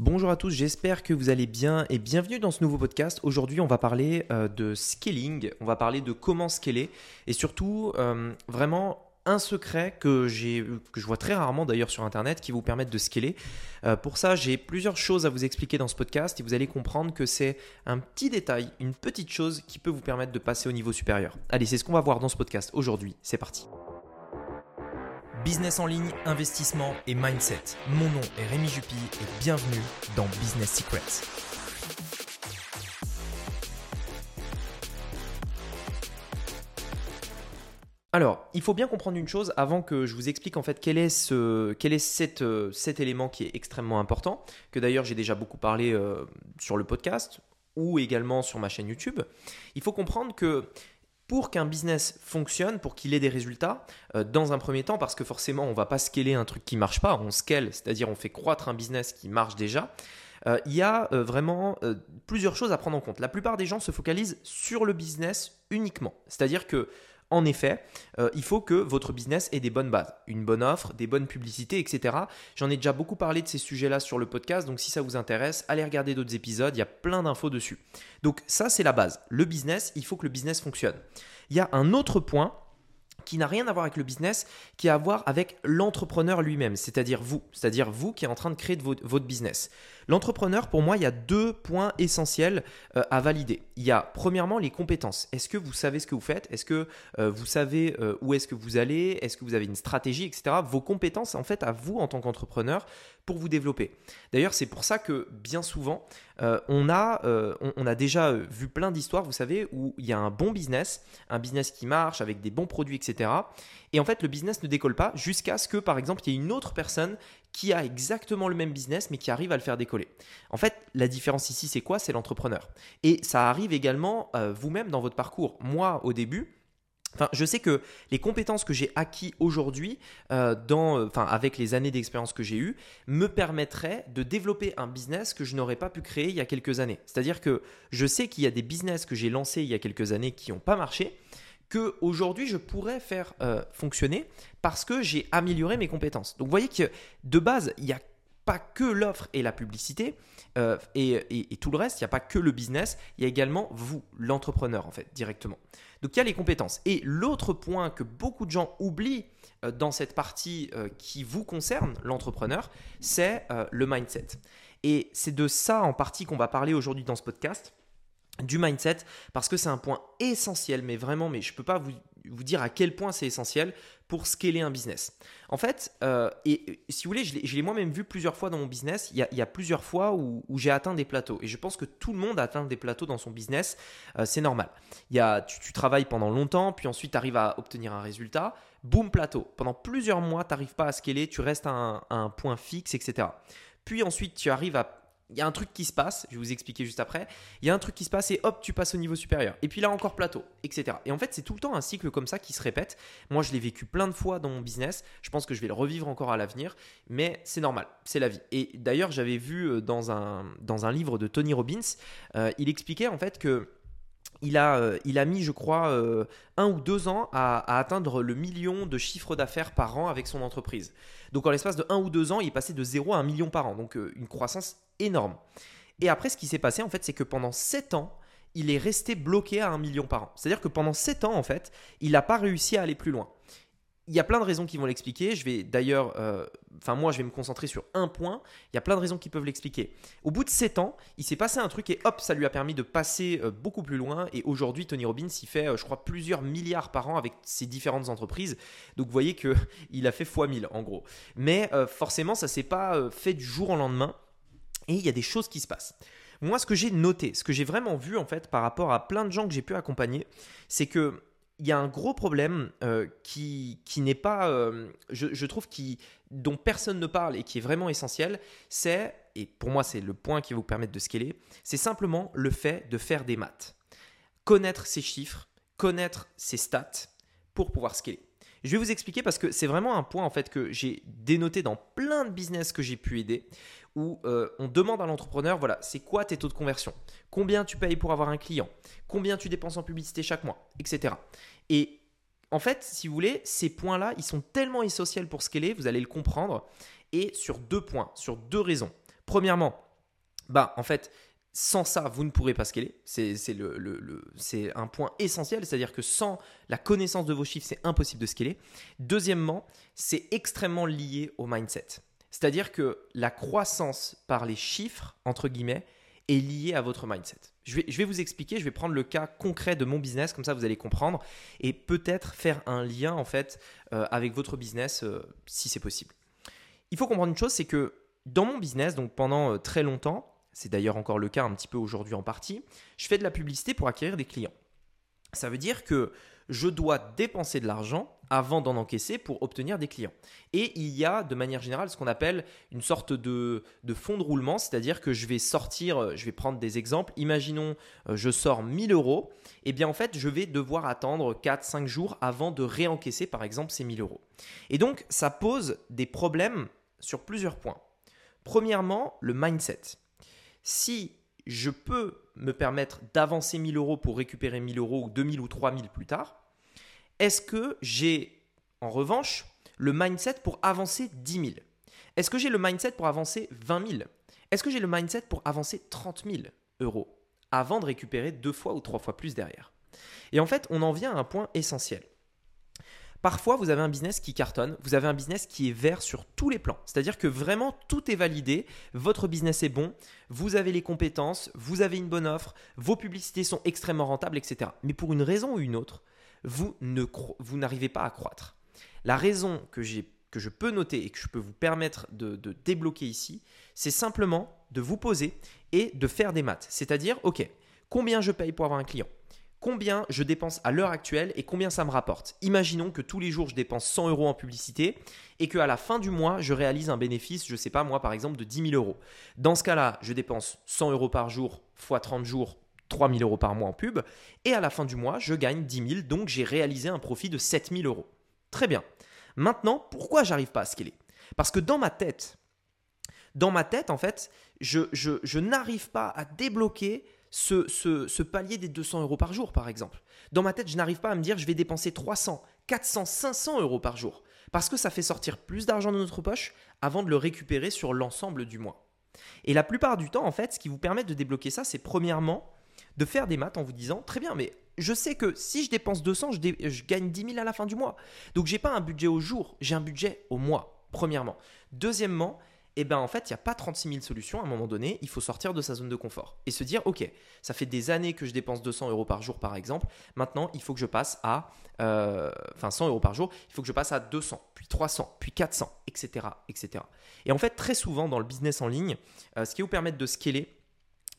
Bonjour à tous, j'espère que vous allez bien et bienvenue dans ce nouveau podcast. Aujourd'hui, on va parler euh, de scaling, on va parler de comment scaler et surtout euh, vraiment un secret que, je vois très rarement d'ailleurs sur Internet qui vous permettent de scaler. Euh, pour ça, j'ai plusieurs choses à vous expliquer dans ce podcast et vous allez comprendre que c'est un petit détail, une petite chose qui peut vous permettre de passer au niveau supérieur. Allez, c'est ce qu'on va voir dans ce podcast aujourd'hui. C'est parti. Business en ligne, investissement et mindset. Mon nom est Rémi Jupy et bienvenue dans Business Secrets. Alors, il faut bien comprendre une chose avant que je vous explique en fait quel est, euh, cet élément qui est extrêmement important, que d'ailleurs j'ai déjà beaucoup parlé euh, sur le podcast ou également sur ma chaîne YouTube. Il faut comprendre que pour qu'un business fonctionne, pour qu'il ait des résultats, euh, dans un premier temps, parce que forcément, on ne va pas scaler un truc qui ne marche pas, on scale, c'est-à-dire on fait croître un business qui marche déjà. Euh, il y a euh, vraiment plusieurs choses à prendre en compte. La plupart des gens se focalisent sur le business uniquement. C'est-à-dire que en effet, euh, il faut que votre business ait des bonnes bases, une bonne offre, des bonnes publicités, etc. J'en ai déjà beaucoup parlé de ces sujets-là sur le podcast, donc si ça vous intéresse, allez regarder d'autres épisodes, il y a plein d'infos dessus. Donc ça, c'est la base. Le business, il faut que le business fonctionne. Il y a un autre point qui n'a rien à voir avec le business, qui a à voir avec l'entrepreneur lui-même, c'est-à-dire vous, c'est-à-dire vous qui êtes en train de créer votre, business. L'entrepreneur, pour moi, il y a deux points essentiels euh, à valider. Il y a premièrement les compétences. Est-ce que vous savez ce que vous faites? Est-ce que euh, vous savez euh, où est-ce que vous allez? Est-ce que vous avez une stratégie, etc. Vos compétences, en fait, à vous en tant qu'entrepreneur, vous développer. D'ailleurs, c'est pour ça que bien souvent, on, a, on, a déjà vu plein d'histoires, vous savez, où il y a un bon business, un business qui marche avec des bons produits, etc. Et en fait, le business ne décolle pas jusqu'à ce que, par exemple, il y ait une autre personne qui a exactement le même business mais qui arrive à le faire décoller. En fait, la différence ici, c'est quoi? C'est l'entrepreneur. Et ça arrive également euh, vous-même dans votre parcours. Moi, au début, Enfin, je sais que les compétences que j'ai acquis aujourd'hui, euh, euh, enfin, avec les années d'expérience que j'ai eues, me permettraient de développer un business que je n'aurais pas pu créer il y a quelques années. C'est-à-dire que je sais qu'il y a des business que j'ai lancés il y a quelques années qui n'ont pas marché, que aujourd'hui je pourrais faire euh, fonctionner parce que j'ai amélioré mes compétences. Donc vous voyez que de base, il n'y a pas que l'offre et la publicité euh, et, tout le reste, il n'y a pas que le business, il y a également vous, l'entrepreneur en fait, directement. Donc il y a les compétences. Et l'autre point que beaucoup de gens oublient euh, dans cette partie qui vous concerne, l'entrepreneur, c'est le mindset. Et c'est de ça en partie qu'on va parler aujourd'hui dans ce podcast du mindset parce que c'est un point essentiel, mais vraiment, mais je peux pas vous, vous, dire à quel point c'est essentiel pour scaler un business. En fait, euh, et, si vous voulez, je l'ai moi-même vu plusieurs fois dans mon business. Il y a, plusieurs fois où, j'ai atteint des plateaux. Et je pense que tout le monde atteint des plateaux dans son business. Euh, c'est normal. Il y a, tu, travailles pendant longtemps, puis ensuite tu arrives à obtenir un résultat. Boum, plateau. Pendant plusieurs mois, tu n'arrives pas à scaler, tu restes à un point fixe, etc. Puis ensuite, tu arrives à il y a un truc qui se passe, je vais vous expliquer juste après, il y a un truc qui se passe et hop, tu passes au niveau supérieur. Et puis là encore plateau, etc. Et en fait, c'est tout le temps un cycle comme ça qui se répète. Moi, je l'ai vécu plein de fois dans mon business, je pense que je vais le revivre encore à l'avenir, mais c'est normal, c'est la vie. Et d'ailleurs, j'avais vu euh, dans un, dans un livre de Tony Robbins, euh, il expliquait en fait que il a, euh, il a mis, je crois, un ou deux ans à, atteindre le million de chiffre d'affaires par an avec son entreprise. Donc en l'espace de un ou deux ans, il est passé de zéro à un million par an. Donc une croissance énorme. Et après, ce qui s'est passé, en fait, c'est que pendant sept ans, il est resté bloqué à un million par an. C'est-à-dire que pendant sept ans, en fait, il n'a pas réussi à aller plus loin il y a plein de raisons qui vont l'expliquer. Je vais d'ailleurs, euh, enfin moi, je vais me concentrer sur un point. Il y a plein de raisons qui peuvent l'expliquer. Au bout de 7 ans, il s'est passé un truc et hop, ça lui a permis de passer euh, beaucoup plus loin. Et aujourd'hui, Tony Robbins, il fait, euh, je crois, plusieurs milliards par an avec ses différentes entreprises. Donc vous voyez que il a fait x 1000 en gros. Mais forcément, ça s'est pas fait du jour au lendemain. Et il y a des choses qui se passent. Moi, ce que j'ai noté, ce que j'ai vraiment vu en fait par rapport à plein de gens que j'ai pu accompagner, c'est que il y a un gros problème euh, qui, qui n'est pas, euh, je, trouve, qui, dont personne ne parle et qui est vraiment essentiel, c'est, et pour moi c'est le point qui va vous permettre de scaler, c'est simplement le fait de faire des maths. Connaître ses chiffres, connaître ses stats pour pouvoir scaler. Je vais vous expliquer parce que c'est vraiment un point en fait que j'ai dénoté dans plein de business que j'ai pu aider où euh, on demande à l'entrepreneur, voilà, c'est quoi tes taux de conversion? Combien tu payes pour avoir un client? Combien tu dépenses en publicité chaque mois? Etc. Et en fait, si vous voulez, ces points-là, ils sont tellement essentiels pour scaler, vous allez le comprendre, et sur deux points, sur deux raisons. Premièrement, bah en fait, sans ça, vous ne pourrez pas scaler. C'est un point essentiel, c'est-à-dire que sans la connaissance de vos chiffres, c'est impossible de scaler. Deuxièmement, c'est extrêmement lié au mindset. C'est-à-dire que la croissance par les chiffres, entre guillemets, est liée à votre mindset. Je vais, je vais, vous expliquer, je vais prendre le cas concret de mon business, comme ça vous allez comprendre, et peut-être faire un lien en fait euh, avec votre business euh, si c'est possible. Il faut comprendre une chose, c'est que dans mon business, donc pendant euh, très longtemps, c'est d'ailleurs encore le cas un petit peu aujourd'hui en partie, je fais de la publicité pour acquérir des clients. Ça veut dire que je dois dépenser de l'argent avant d'en encaisser pour obtenir des clients. Et il y a de manière générale ce qu'on appelle une sorte de, de fonds de roulement, c'est-à-dire que je vais sortir, euh, je vais prendre des exemples, imaginons euh, je sors 1000 euros, et eh bien en fait je vais devoir attendre 4-5 jours avant de réencaisser par exemple ces 1000 euros. Et donc ça pose des problèmes sur plusieurs points. Premièrement, le mindset. Si je peux me permettre d'avancer 1000 euros pour récupérer 1000 euros ou 2000 ou 3000 plus tard, est-ce que j'ai en revanche le mindset pour avancer 10 000 Est-ce que j'ai le mindset pour avancer 20 000 Est-ce que j'ai le mindset pour avancer 30 000 euros avant de récupérer deux fois ou trois fois plus derrière? Et en fait, on en vient à un point essentiel. Parfois, vous avez un business qui cartonne, vous avez un business qui est vert sur tous les plans. C'est-à-dire que vraiment tout est validé, votre business est bon, vous avez les compétences, vous avez une bonne offre, vos publicités sont extrêmement rentables, etc. Mais pour une raison ou une autre, vous, n'arrivez pas à croître. La raison que, je peux noter et que je peux vous permettre de débloquer ici, c'est simplement de vous poser et de faire des maths. C'est-à-dire, OK, combien je paye pour avoir un client? Combien je dépense à l'heure actuelle et combien ça me rapporte. Imaginons que tous les jours je dépense 100 euros en publicité et qu'à la fin du mois je réalise un bénéfice, je ne sais pas moi par exemple de 10 000 euros. Dans ce cas-là, je dépense 100 euros par jour fois 30 jours 3 000 euros par mois en pub, et à la fin du mois, je gagne 10 000, donc j'ai réalisé un profit de 7 000 euros. Très bien. Maintenant, pourquoi j'arrive pas à scaler? Parce que dans ma tête, dans ma tête, en fait, je, je n'arrive pas à débloquer ce, palier des 200 euros par jour, par exemple. Dans ma tête, je n'arrive pas à me dire je vais dépenser 300, 400, 500 euros par jour. Parce que ça fait sortir plus d'argent de notre poche avant de le récupérer sur l'ensemble du mois. Et la plupart du temps, en fait, ce qui vous permet de débloquer ça, c'est premièrement de faire des maths en vous disant très bien, mais je sais que si je dépense 200, je, je gagne 10 000 à la fin du mois. Donc, je n'ai pas un budget au jour, j'ai un budget au mois, premièrement. Deuxièmement, et eh ben en fait, il n'y a pas 36 000 solutions. À un moment donné, il faut sortir de sa zone de confort et se dire, OK, ça fait des années que je dépense 200 euros par jour, par exemple. Maintenant, il faut que je passe à, euh, enfin 100 euros par jour, il faut que je passe à 200, puis 300, puis 400, etc., etc. Et en fait, très souvent dans le business en ligne, euh, ce qui vous permet de scaler,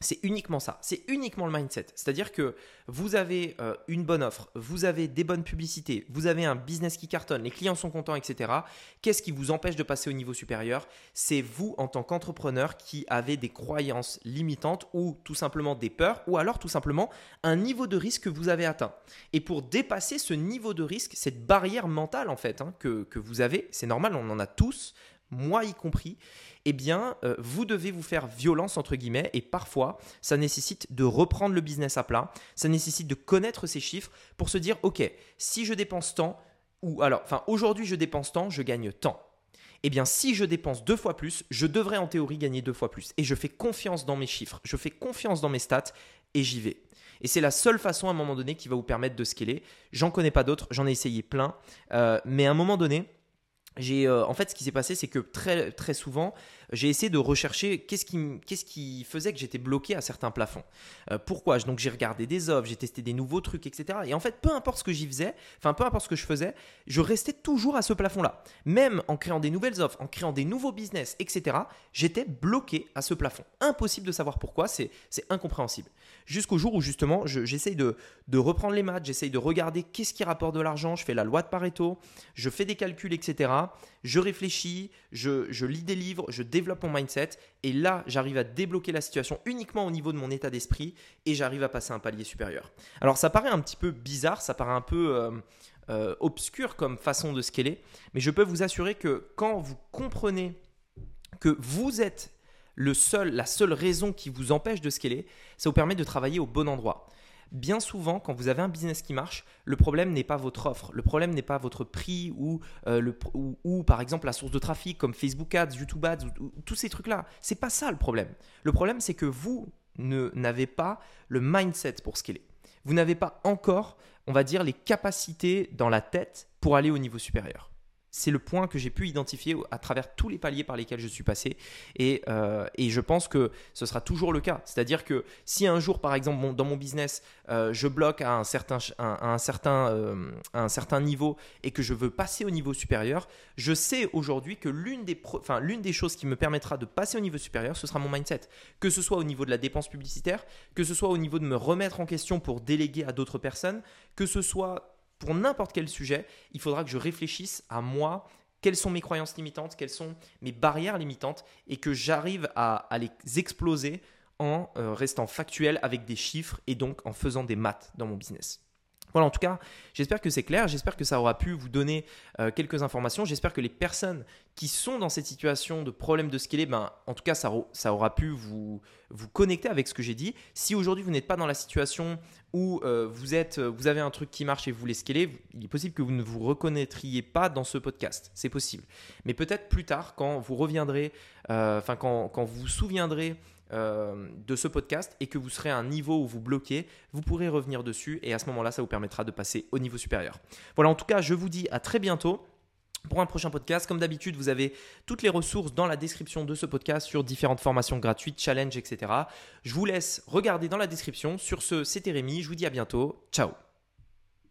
c'est uniquement ça, c'est uniquement le mindset. C'est-à-dire que vous avez euh, une bonne offre, vous avez des bonnes publicités, vous avez un business qui cartonne, les clients sont contents, etc. Qu'est-ce qui vous empêche de passer au niveau supérieur? C'est vous en tant qu'entrepreneur qui avez des croyances limitantes ou tout simplement des peurs ou alors tout simplement un niveau de risque que vous avez atteint. Et pour dépasser ce niveau de risque, cette barrière mentale en fait hein, que, que vous avez, c'est normal, on en a tous, moi y compris, eh bien, euh, vous devez vous faire violence, entre guillemets, et parfois, ça nécessite de reprendre le business à plat, ça nécessite de connaître ces chiffres pour se dire, OK, si je dépense tant, ou alors, enfin, aujourd'hui je dépense tant, je gagne tant. Eh bien, si je dépense deux fois plus, je devrais en théorie gagner deux fois plus. Et je fais confiance dans mes chiffres, je fais confiance dans mes stats, et j'y vais. Et c'est la seule façon à un moment donné qui va vous permettre de scaler. J'en connais pas d'autres, j'en ai essayé plein, euh, mais à un moment donné, euh, en fait ce qui s'est passé c'est que très très souvent j'ai essayé de rechercher qu'est-ce qui qu'est-ce qui faisait que j'étais bloqué à certains plafonds. Euh, pourquoi? Donc j'ai regardé des offres j'ai testé des nouveaux trucs etc et en fait peu importe ce que j'y faisais enfin peu importe ce que je faisais je restais toujours à ce plafond là même en créant des nouvelles offres en créant des nouveaux business etc j'étais bloqué à ce plafond. Impossible de savoir pourquoi c'est c'est incompréhensible. Jusqu'au jour où justement j'essaye de de reprendre les maths j'essaye de regarder qu'est-ce qui rapporte de l'argent je fais la loi de Pareto je fais des calculs etc je réfléchis, je, lis des livres, je développe mon mindset, et là, j'arrive à débloquer la situation uniquement au niveau de mon état d'esprit, et j'arrive à passer un palier supérieur. Alors ça paraît un petit peu bizarre, ça paraît un peu euh, euh, obscur comme façon de scaler, mais je peux vous assurer que quand vous comprenez que vous êtes le seul, la seule raison qui vous empêche de scaler, ça vous permet de travailler au bon endroit. Bien souvent, quand vous avez un business qui marche, le problème n'est pas votre offre, le problème n'est pas votre prix ou, euh, par exemple la source de trafic comme Facebook Ads, YouTube Ads, ou, tous ces trucs-là. C'est pas ça le problème. Le problème, c'est que vous n'avez pas le mindset pour scaler. Vous n'avez pas encore, on va dire, les capacités dans la tête pour aller au niveau supérieur c'est le point que j'ai pu identifier à travers tous les paliers par lesquels je suis passé. Et, euh, je pense que ce sera toujours le cas. C'est-à-dire que si un jour, par exemple, dans mon business, euh, je bloque à un certain, un, certain, euh, un certain niveau et que je veux passer au niveau supérieur, je sais aujourd'hui que l'une des, enfin, l'une des choses qui me permettra de passer au niveau supérieur, ce sera mon mindset. Que ce soit au niveau de la dépense publicitaire, que ce soit au niveau de me remettre en question pour déléguer à d'autres personnes, que ce soit pour n'importe quel sujet, il faudra que je réfléchisse à moi, quelles sont mes croyances limitantes, quelles sont mes barrières limitantes, et que j'arrive à, les exploser en euh, restant factuel avec des chiffres et donc en faisant des maths dans mon business. Voilà, en tout cas, j'espère que c'est clair, j'espère que ça aura pu vous donner euh, quelques informations, j'espère que les personnes qui sont dans cette situation de problème de scaler, ben, en tout cas, ça, ça aura pu vous, vous connecter avec ce que j'ai dit. Si aujourd'hui vous n'êtes pas dans la situation où euh, vous, êtes, vous avez un truc qui marche et vous voulez scaler, il est possible que vous ne vous reconnaîtriez pas dans ce podcast, c'est possible. Mais peut-être plus tard, quand vous reviendrez, euh, enfin quand, quand vous vous souviendrez euh, de ce podcast et que vous serez à un niveau où vous bloquez, vous pourrez revenir dessus et à ce moment-là, ça vous permettra de passer au niveau supérieur. Voilà, en tout cas, je vous dis à très bientôt. Pour un prochain podcast, comme d'habitude, vous avez toutes les ressources dans la description de ce podcast sur différentes formations gratuites, challenges, etc. Je vous laisse regarder dans la description. Sur ce, c'était Rémi. Je vous dis à bientôt. Ciao